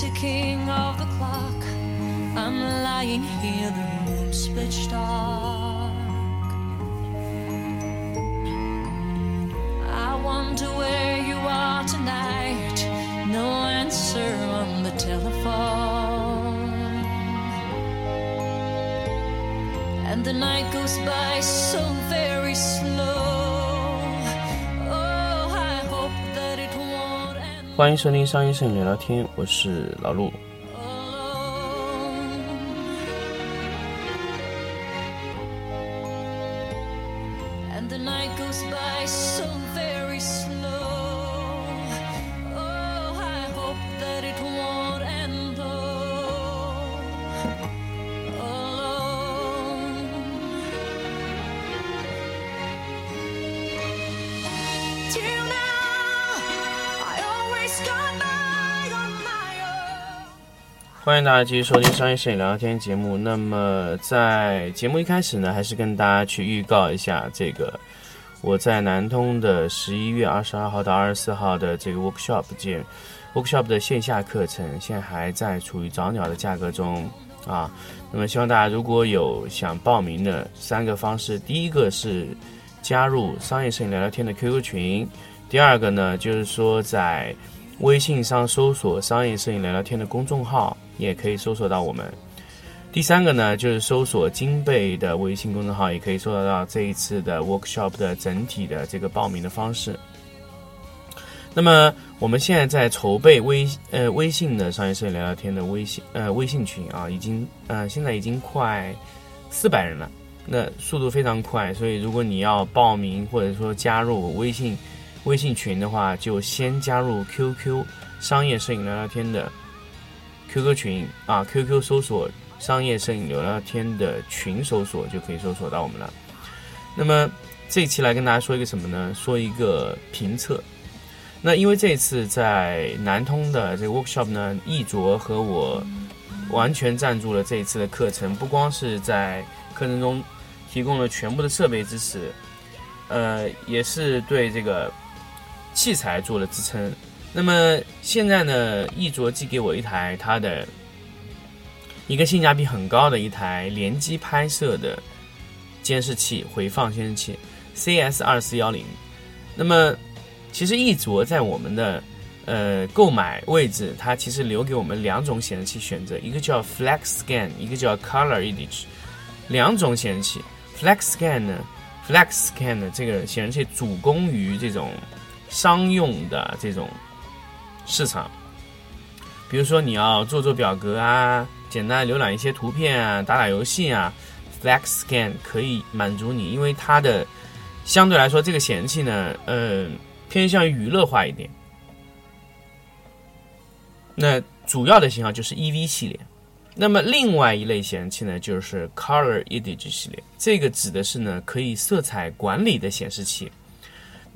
ticking of the clock. I'm lying here, the room's pitch dark. I wonder where you are tonight. No answer on the telephone. And the night goes by so very 欢迎收听商业摄影聊聊天，我是老陆。alone. And the night goes by so very slow. 欢迎大家继续收听商业摄影聊聊天节目。那么在节目一开始呢，还是跟大家去预告一下这个我在南通的十一月二十二号到二十四号的这个 workshop 节 workshop 的线下课程，现在还在处于早鸟的价格中啊。那么希望大家如果有想报名的三个方式，第一个是加入商业摄影聊聊天的 QQ 群，第二个呢就是说在微信上搜索“商业摄影聊聊天”的公众号，也可以搜索到我们。第三个呢，就是搜索金贝的微信公众号，也可以搜索到这一次的 workshop 的整体的这个报名的方式。那么我们现在在筹备微呃微信的商业摄影聊聊天的微信呃微信群啊，已经呃现在已经快四百人了，那速度非常快，所以如果你要报名或者说加入微信微信群的话，就先加入 QQ 商业摄影聊聊天的 QQ 群啊，QQ 搜索商业摄影聊聊天的群搜索就可以搜索到我们了。那么这一期来跟大家说一个什么呢？说一个评测。那因为这次在南通的这个 workshop 呢，易卓和我完全赞助了这一次的课程，不光是在课程中提供了全部的设备支持，呃，也是对这个器材做了支撑。那么现在呢，易卓寄给我一台它的一个性价比很高的一台联机拍摄的监视器回放监视器 CS 二四幺零。那么其实易卓在我们的呃购买位置，它其实留给我们两种显示器选择，一个叫 Flex Scan，一个叫 Color Image，两种显示器。Flex Scan 呢，Flex Scan 呢这个显示器主攻于这种商用的这种市场，比如说你要做做表格啊，简单浏览一些图片啊，打打游戏啊，Flex Scan 可以满足你，因为它的相对来说这个显示器呢，呃，偏向于娱乐化一点。那主要的型号就是 EV 系列，那么另外一类显示器呢，就是 Color Image 系列，这个指的是呢可以色彩管理的显示器。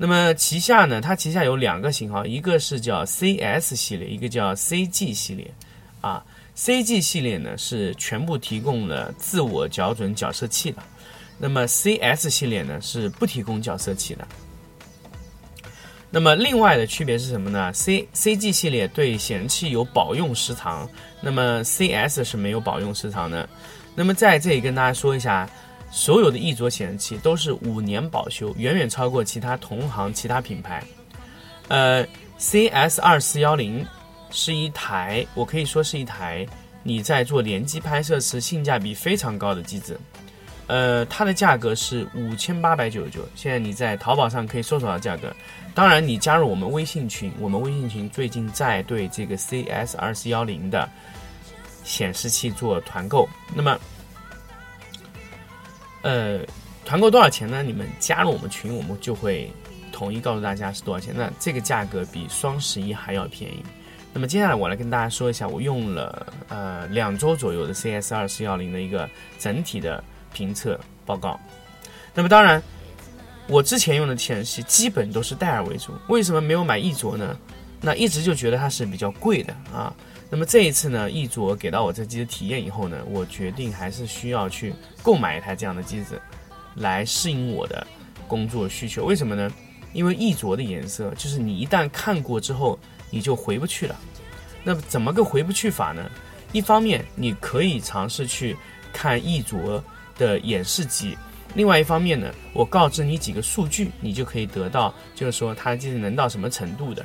那么旗下呢，它旗下有两个型号，一个是叫 CS 系列，一个叫 CG 系列。啊，CG 系列呢是全部提供了自我校准角色器的，那么 CS 系列呢是不提供角色器的。那么另外的区别是什么呢？C CG 系列对显示器有保用时长，那么 CS 是没有保用时长的。那么在这里跟大家说一下，所有的易卓显示器都是五年保修，远远超过其他同行其他品牌。呃，CS 二四幺零是一台，我可以说是一台你在做联机拍摄时性价比非常高的机子。呃，它的价格是五千八百九十九，现在你在淘宝上可以搜索到价格。当然，你加入我们微信群，我们微信群最近在对这个 CS 二四幺零的显示器做团购。那么，呃，团购多少钱呢？你们加入我们群，我们就会统一告诉大家是多少钱。那这个价格比双十一还要便宜。那么接下来我来跟大家说一下，我用了呃两周左右的 CS 二四幺零的一个整体的评测报告。那么当然，我之前用的显示器基本都是戴尔为主，为什么没有买一卓呢？那一直就觉得它是比较贵的啊。那么这一次呢，一卓给到我这机子体验以后呢，我决定还是需要去购买一台这样的机子，来适应我的工作需求。为什么呢？因为一卓的颜色，就是你一旦看过之后，你就回不去了。那么怎么个回不去法呢？一方面你可以尝试去看易卓的演示机，另外一方面呢，我告知你几个数据，你就可以得到，就是说它机子能到什么程度的。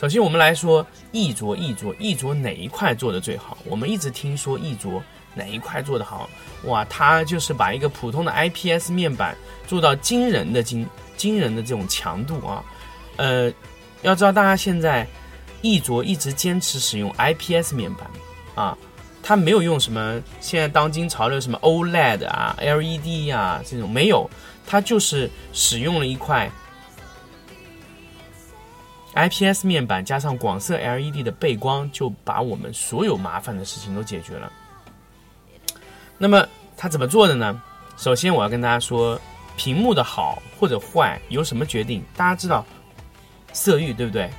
首先，我们来说易卓，易卓，易卓哪一块做的最好？我们一直听说易卓哪一块做的好？哇，它就是把一个普通的 IPS 面板做到惊人的惊惊人的这种强度啊！呃，要知道大家现在。易卓一直坚持使用 IPS 面板，啊，它没有用什么现在当今潮流什么 OLED 啊、LED 啊这种没有，它就是使用了一块 IPS 面板加上广色 LED 的背光，就把我们所有麻烦的事情都解决了。那么它怎么做的呢？首先我要跟大家说，屏幕的好或者坏由什么决定？大家知道色域对不对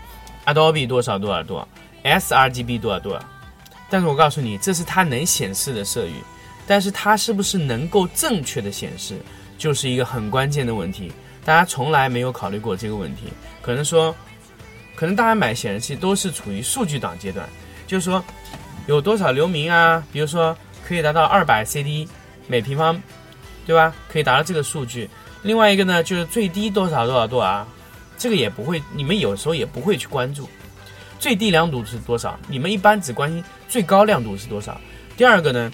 ？Adobe 多少多少多，sRGB 多少多少，但是我告诉你，这是它能显示的色域，但是它是不是能够正确的显示，就是一个很关键的问题。大家从来没有考虑过这个问题，可能说，可能大家买显示器都是处于数据档阶段，就是说有多少流明啊，比如说可以达到二百 CD 每平方，对吧？可以达到这个数据。另外一个呢，就是最低多少多少多啊？这个也不会，你们有时候也不会去关注最低亮度是多少，你们一般只关心最高亮度是多少。第二个呢，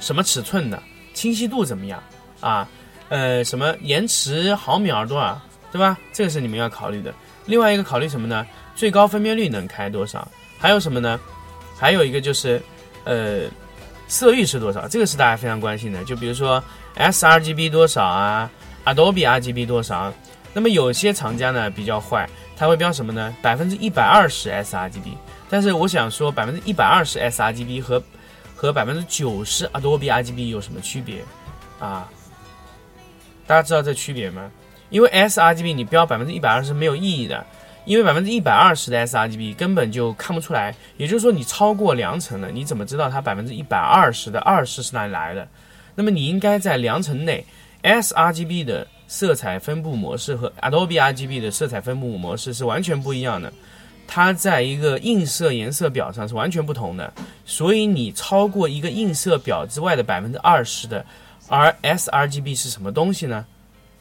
什么尺寸的，清晰度怎么样啊？呃，什么延迟毫秒多少，对吧？这个是你们要考虑的。另外一个考虑什么呢？最高分辨率能开多少？还有什么呢？还有一个就是，呃，色域是多少？这个是大家非常关心的。就比如说 sRGB 多少啊，Adobe RGB 多少？那么有些厂家呢比较坏，它会标什么呢？百分之一百二十 sRGB。但是我想说，百分之一百二十 sRGB 和和百分之九十 Adobe RGB 有什么区别啊？大家知道这区别吗？因为 sRGB 你标百分之一百二十是没有意义的，因为百分之一百二十的 sRGB 根本就看不出来。也就是说，你超过量程了，你怎么知道它百分之一百二十的二十是哪里来的？那么你应该在量程内 sRGB 的。色彩分布模式和 Adobe RGB 的色彩分布模式是完全不一样的，它在一个映射颜色表上是完全不同的，所以你超过一个映射表之外的百分之二十的 R sRGB 是什么东西呢？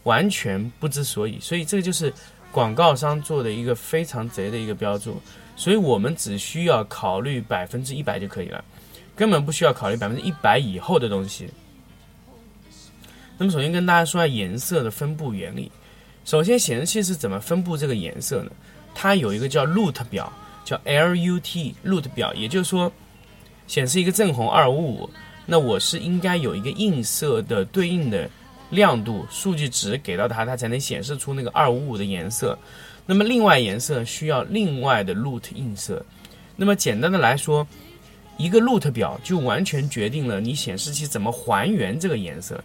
完全不知所以，所以这个就是广告商做的一个非常贼的一个标注，所以我们只需要考虑百分之一百就可以了，根本不需要考虑百分之一百以后的东西。那么首先跟大家说下颜色的分布原理。首先显示器是怎么分布这个颜色呢？它有一个叫 LUT 表，叫 LUT LUT 表，也就是说显示一个正红二五五，那我是应该有一个映射的对应的亮度数据值给到它，它才能显示出那个二五五的颜色。那么另外颜色需要另外的 LUT 映射。那么简单的来说，一个 LUT 表就完全决定了你显示器怎么还原这个颜色。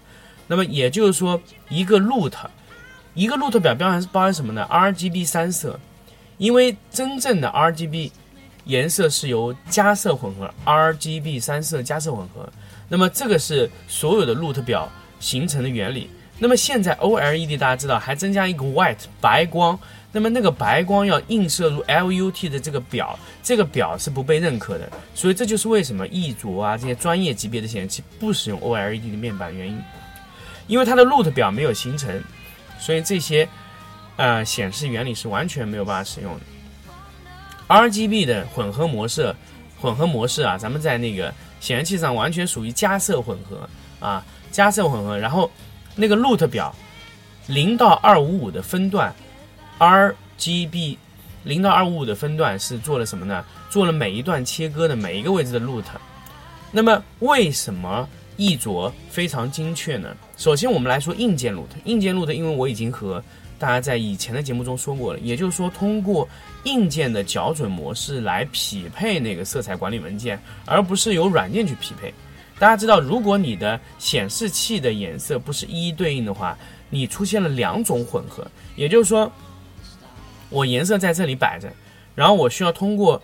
那么也就是说，一个 LUT，一个 LUT 表包含包含什么呢？RGB 三色，因为真正的 RGB 颜色是由加色混合，RGB 三色加色混合。那么这个是所有的 LUT 表形成的原理。那么现在 OLED 大家知道还增加一个 white 白光，那么那个白光要映射入 LUT 的这个表，这个表是不被认可的。所以这就是为什么易卓啊这些专业级别的显示器不使用 OLED 的面板原因。因为它的 LUT 表没有形成，所以这些呃显示原理是完全没有办法使用的。RGB 的混合模式，混合模式啊，咱们在那个显示器上完全属于加色混合啊，加色混合。然后那个 LUT 表零到二五五的分段，RGB 零到二五五的分段是做了什么呢？做了每一段切割的每一个位置的 LUT。那么为什么？易卓非常精确呢。首先，我们来说硬件 LUT。硬件 LUT，因为我已经和大家在以前的节目中说过了，也就是说，通过硬件的校准模式来匹配那个色彩管理文件，而不是由软件去匹配。大家知道，如果你的显示器的颜色不是一一对应的话，你出现了两种混合，也就是说，我颜色在这里摆着，然后我需要通过。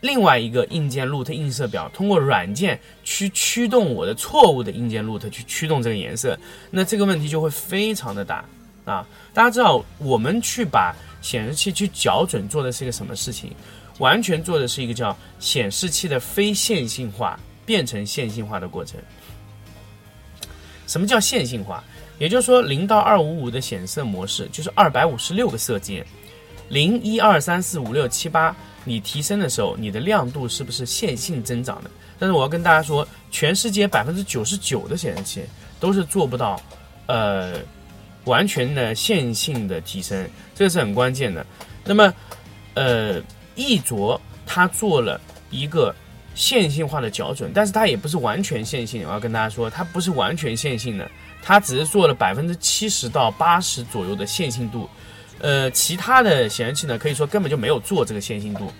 另外一个硬件 LUT 映射表通过软件去驱动我的错误的硬件 LUT 去驱动这个颜色，那这个问题就会非常的大啊！大家知道，我们去把显示器去校准做的是一个什么事情？完全做的是一个叫显示器的非线性化变成线性化的过程。什么叫线性化？也就是说，零到二五五的显色模式就是二百五十六个色阶，零一二三四五六七八，你提升的时候，你的亮度是不是线性增长的？但是我要跟大家说，全世界百分之九十九的显示器都是做不到，呃，完全的线性的提升，这个是很关键的。那么，呃，易卓它做了一个线性化的校准，但是它也不是完全线性。我要跟大家说，它不是完全线性的。它只是做了百分之七十到八十左右的线性度，呃，其他的显示器呢，可以说根本就没有做这个线性度。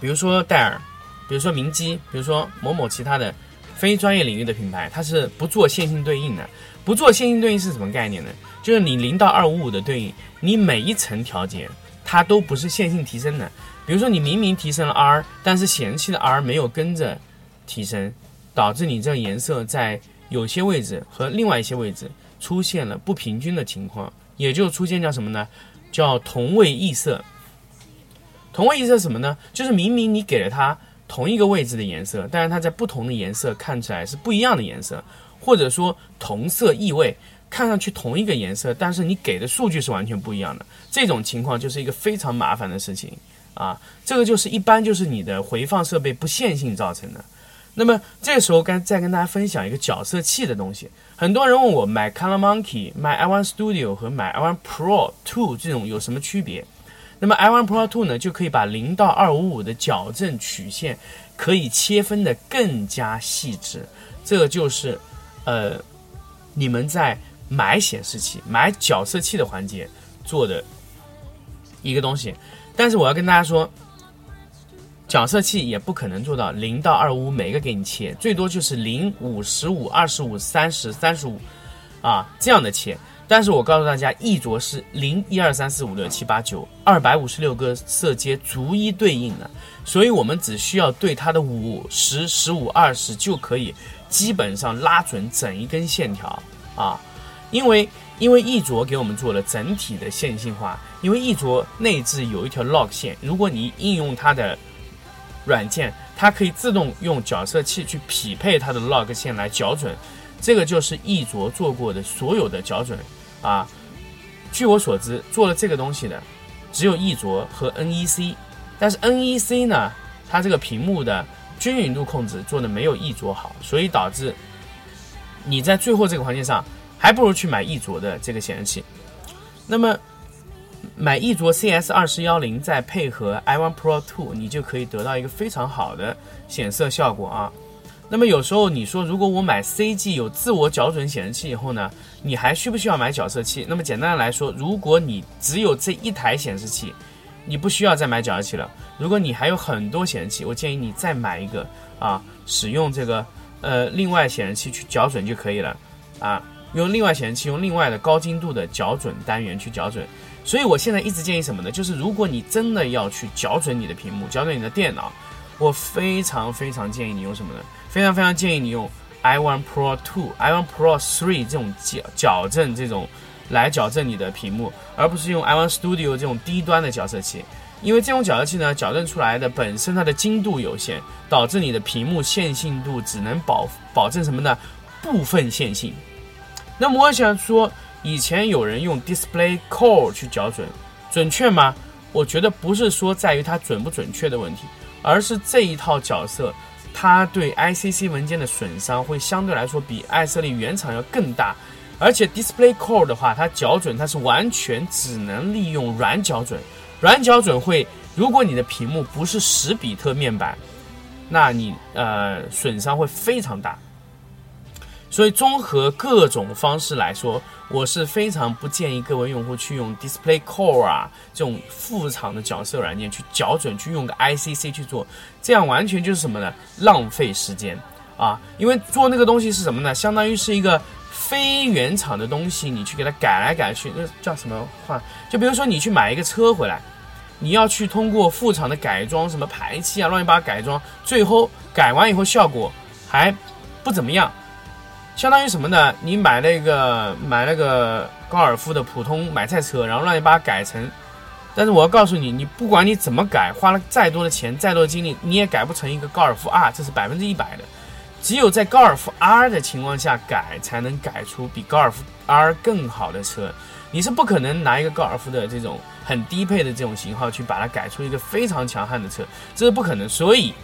比如说戴尔，比如说明基，比如说某某其他的非专业领域的品牌，它是不做线性对应的。不做线性对应是什么概念呢？就是你零到二五五的对应，你每一层调节它都不是线性提升的。比如说你明明提升了 R，但是显示器的 R 没有跟着提升，导致你这颜色在有些位置和另外一些位置出现了不平均的情况，也就出现叫什么呢？叫同位异色。同位异色什么呢？就是明明你给了它同一个位置的颜色，但是它在不同的颜色看起来是不一样的颜色，或者说同色异位，看上去同一个颜色，但是你给的数据是完全不一样的。这种情况就是一个非常麻烦的事情啊！这个就是一般就是你的回放设备不线性造成的。那么这时候该再跟大家分享一个角色器的东西。很多人问我买 Color Monkey、买 iOne Studio 和买 iOne Pro Two 这种有什么区别？那么 iOne Pro Two 呢，就可以把零到二五五的矫正曲线可以切分的更加细致。这个就是呃你们在买显示器、买角色器的环节做的一个东西。但是我要跟大家说。角色器也不可能做到零到二五每个给你切，最多就是零、五十五、二十五、三十、三十五，啊这样的切。但是我告诉大家，一卓是零、一二三四五六七八九，二百五十六个色阶逐一对应的，所以我们只需要对它的五、十、十五、二十就可以基本上拉准整一根线条啊。因为因为一卓给我们做了整体的线性化，因为一卓内置有一条 log 线，如果你应用它的。软件它可以自动用角色器去匹配它的 log 线来校准，这个就是易卓做过的所有的校准啊。据我所知，做了这个东西的只有易卓和 NEC，但是 NEC 呢，它这个屏幕的均匀度控制做的没有易卓好，所以导致你在最后这个环节上还不如去买一卓的这个显示器。那么。买一卓 CS 二四幺零，再配合 iOne Pro Two，你就可以得到一个非常好的显色效果啊。那么有时候你说，如果我买 CG 有自我校准显示器以后呢，你还需不需要买角色器？那么简单的来说，如果你只有这一台显示器，你不需要再买角色器了。如果你还有很多显示器，我建议你再买一个啊，使用这个呃另外显示器去校准就可以了啊，用另外显示器用另外的高精度的校准单元去校准。所以，我现在一直建议什么呢？就是如果你真的要去校准你的屏幕，校准你的电脑，我非常非常建议你用什么呢？非常非常建议你用 iOne Pro Two、iOne Pro Three 这种矫矫正这种来矫正你的屏幕，而不是用 iOne Studio 这种低端的校色器。因为这种矫正器呢，矫正出来的本身它的精度有限，导致你的屏幕线性度只能保保证什么呢？部分线性。那么我想说。以前有人用 Display Core 去校准，准确吗？我觉得不是说在于它准不准确的问题，而是这一套角色，它对 ICC 文件的损伤会相对来说比艾瑟利原厂要更大。而且 Display Core 的话，它校准它是完全只能利用软校准，软校准会，如果你的屏幕不是十比特面板，那你呃损伤会非常大。所以综合各种方式来说，我是非常不建议各位用户去用 Display Core 啊这种副厂的角色软件去校准，去用个 ICC 去做，这样完全就是什么呢？浪费时间啊！因为做那个东西是什么呢？相当于是一个非原厂的东西，你去给它改来改去，那叫什么话？就比如说你去买一个车回来，你要去通过副厂的改装，什么排气啊乱七八糟改装，最后改完以后效果还不怎么样。相当于什么呢？你买那个买那个高尔夫的普通买菜车，然后让你把它改成但是我要告诉你，你不管你怎么改，花了再多的钱、再多精力，你也改不成一个高尔夫 R，这是百分之一百的。只有在高尔夫 R 的情况下改，才能改出比高尔夫 R 更好的车。你是不可能拿一个高尔夫的这种很低配的这种型号去把它改出一个非常强悍的车，这是不可能。所以，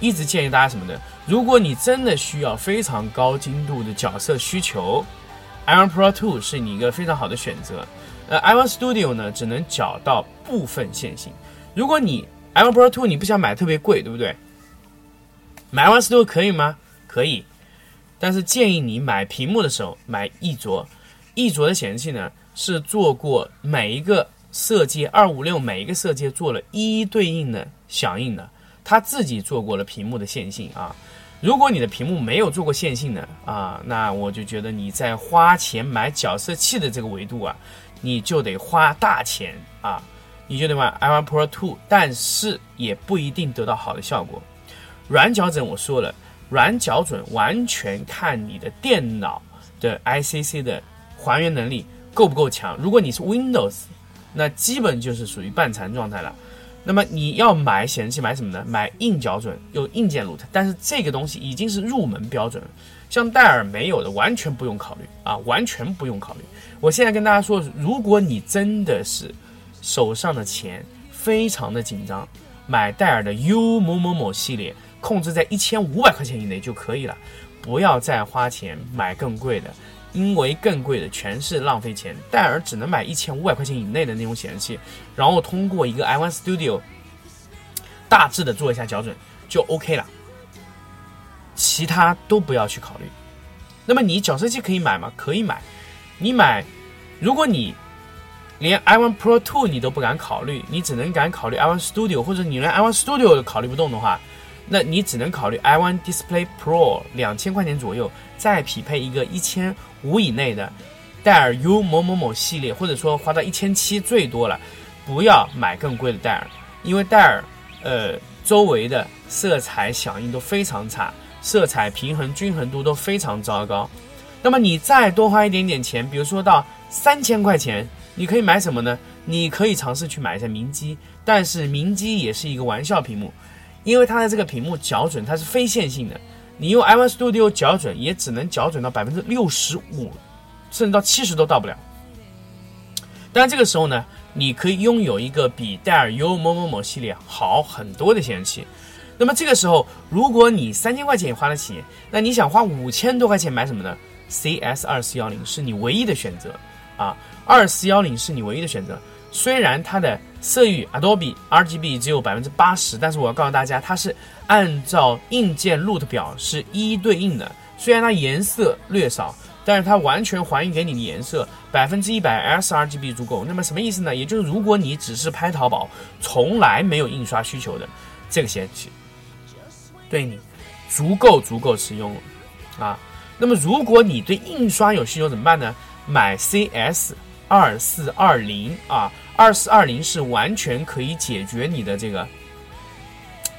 一直建议大家什么呢，如果你真的需要非常高精度的角色需求，i1 Pro 2是你一个非常好的选择。呃，i1 Studio 呢，只能找到部分线性。如果你 i1 Pro 2你不想买特别贵，对不对？买 i1 Studio 可以吗？可以，但是建议你买屏幕的时候买一卓。一卓的显示器呢是做过每一个色阶二五六每一个色阶做了一一对应的响应的，他自己做过了屏幕的线性啊。如果你的屏幕没有做过线性的啊，那我就觉得你在花钱买角色器的这个维度啊，你就得花大钱啊，你就得买 i1 Pro two，但是也不一定得到好的效果。软脚枕我说了。软脚准完全看你的电脑的 ICC 的还原能力够不够强。如果你是 Windows，那基本就是属于半残状态了。那么你要买显示器买什么呢？买硬脚准，有硬件 root，但是这个东西已经是入门标准了。像戴尔没有的，完全不用考虑啊，完全不用考虑。我现在跟大家说，如果你真的是手上的钱非常的紧张，买戴尔的 U 某某某系列。控制在一千五百块钱以内就可以了，不要再花钱买更贵的，因为更贵的全是浪费钱。戴尔只能买一千五百块钱以内的那种显示器，然后通过一个 iOne Studio 大致的做一下校准就 OK 了，其他都不要去考虑。那么你角色器可以买吗？可以买。你买，如果你连 iOne Pro 2你都不敢考虑，你只能敢考虑 iOne Studio，或者你连 iOne Studio 都考虑不动的话。那你只能考虑 iOne Display Pro 两千块钱左右，再匹配一个一千五以内的戴尔 U 某某某系列，或者说花到一千七最多了，不要买更贵的戴尔，因为戴尔呃周围的色彩响应都非常差，色彩平衡均衡度都非常糟糕。那么你再多花一点点钱，比如说到三千块钱，你可以买什么呢？你可以尝试去买一下明基，但是明基也是一个玩笑屏幕。因为它的这个屏幕校准它是非线性的，你用 i1 Studio 校准也只能校准到百分之六十五，甚至到七十都到不了。当然这个时候呢，你可以拥有一个比戴尔 U 某某某系列好很多的显示器。那么这个时候，如果你三千块钱也花得起，那你想花五千多块钱买什么呢？CS 二四幺零是你唯一的选择啊，二四幺零是你唯一的选择。虽然它的色域 Adobe RGB 只有百分之八十，但是我要告诉大家，它是按照硬件 root 表是一一对应的。虽然它颜色略少，但是它完全还原给你的颜色百分之一百 sRGB 足够。那么什么意思呢？也就是如果你只是拍淘宝，从来没有印刷需求的这个显示器，对你足够足够实用了啊。那么如果你对印刷有需求怎么办呢？买 CS 二四二零啊。二四二零是完全可以解决你的这个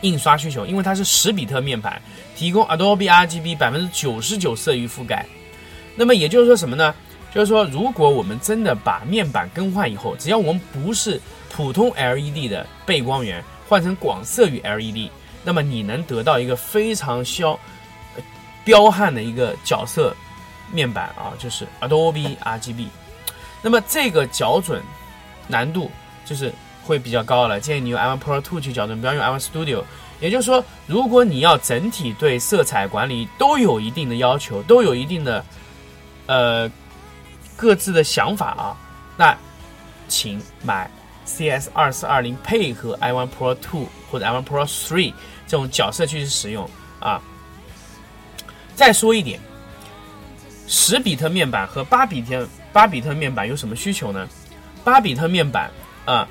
印刷需求，因为它是十比特面板，提供 Adobe RGB 百分之九十九色域覆盖。那么也就是说什么呢？就是说，如果我们真的把面板更换以后，只要我们不是普通 LED 的背光源，换成广色域 LED，那么你能得到一个非常消彪悍的一个角色面板啊，就是 Adobe RGB。那么这个校准。难度就是会比较高了，建议你用 i1 Pro 2去校准，不要用 i1 Studio。也就是说，如果你要整体对色彩管理都有一定的要求，都有一定的呃各自的想法啊，那请买 CS 二四二零配合 i1 Pro 2或者 i1 Pro 3这种角色去使用啊。再说一点，十比特面板和八比特八比特面板有什么需求呢？八比特面板啊，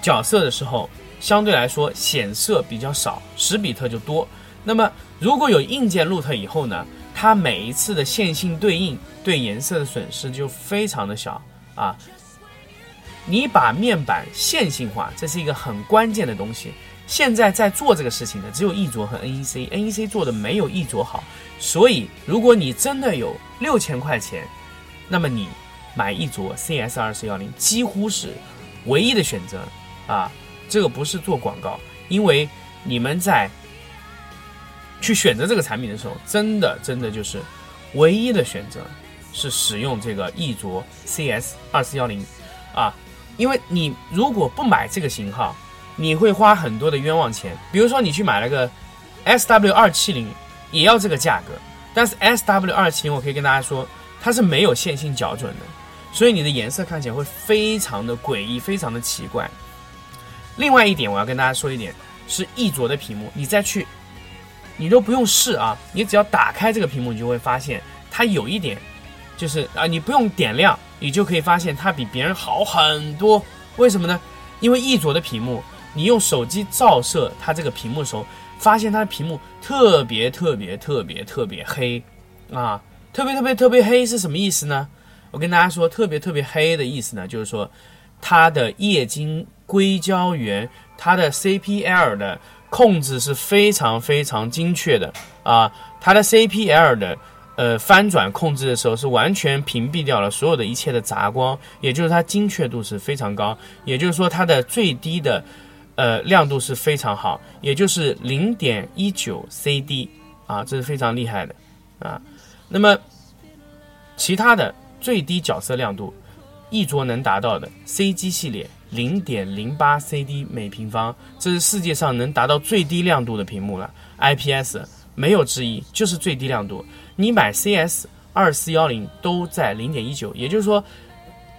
角色的时候相对来说显色比较少，十比特就多。那么如果有硬件 root 以后呢，它每一次的线性对应对颜色的损失就非常的小啊。你把面板线性化，这是一个很关键的东西。现在在做这个事情的只有易卓和 NEC，NEC 做的没有易卓好。所以如果你真的有六千块钱，那么你。买一卓 CS 二四幺零几乎是唯一的选择。啊，这个不是做广告，因为你们在去选择这个产品的时候，真的真的就是唯一的选择是使用这个一卓 CS 二四幺零。啊，因为你如果不买这个型号，你会花很多的冤枉钱。比如说你去买了个 SW 二七零，也要这个价格，但是 SW 二七零我可以跟大家说，它是没有线性校准的，所以你的颜色看起来会非常的诡异，非常的奇怪。另外一点，我要跟大家说一点，是易卓的屏幕，你再去。你都不用试啊，你只要打开这个屏幕，你就会发现它有一点，就是啊，你不用点亮，你就可以发现它比别人好很多。为什么呢？因为一卓的屏幕，你用手机照射它这个屏幕的时候，发现它的屏幕特别特别特别特别黑啊，特别特别特别黑是什么意思呢？我跟大家说，特别特别黑的意思呢，就是说它的液晶硅胶原，它的 CPL 的。控制是非常非常精确的啊，它的 CPL 的呃翻转控制的时候是完全屏蔽掉了所有的一切的杂光，也就是它精确度是非常高，也就是说它的最低的呃亮度是非常好，也就是零点一九 CD 啊，这是非常厉害的啊。那么其他的最低角色亮度，一桌能达到的 CG 系列。零点零八 CD 每平方，这是世界上能达到最低亮度的屏幕了。IPS 没有之一，就是最低亮度。你买 CS 二四幺零都在零点一九，也就是说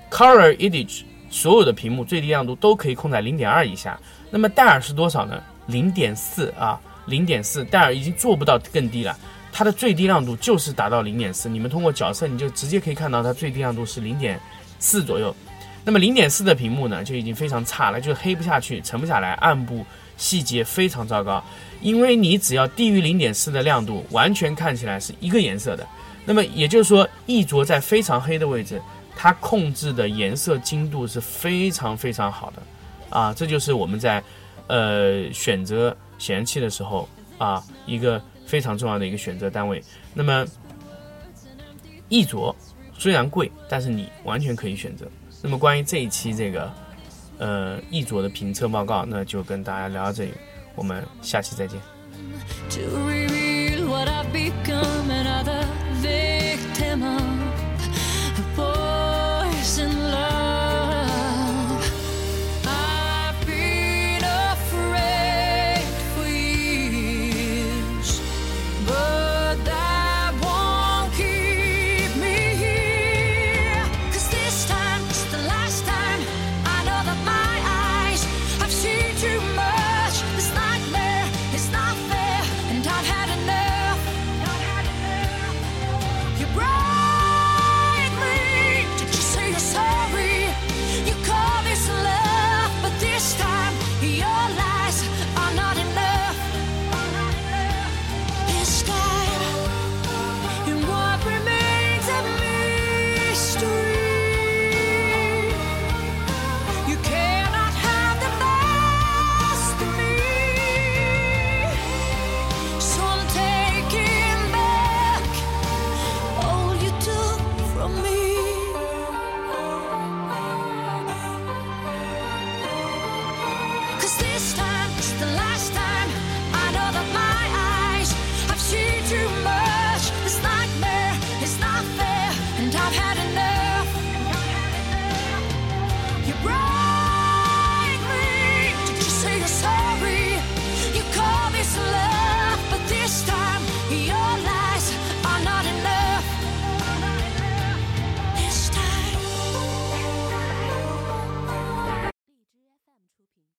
，Color Edge 所有的屏幕最低亮度都可以控在零点二以下。那么戴尔是多少呢？零点四啊，零点四，戴尔已经做不到更低了。它的最低亮度就是达到零点四。你们通过角色，你就直接可以看到它最低亮度是零点四左右。那么零点四的屏幕呢，就已经非常差了，就黑不下去，沉不下来，暗部细节非常糟糕。因为你只要低于零点四的亮度，完全看起来是一个颜色的。那么也就是说，一着在非常黑的位置，它控制的颜色精度是非常非常好的。啊，这就是我们在呃选择显示器的时候啊一个非常重要的一个选择单位。那么，易卓虽然贵，但是你完全可以选择。那么，关于这一期这个呃易卓的评测报告，那就跟大家聊到这里，我们下期再见。To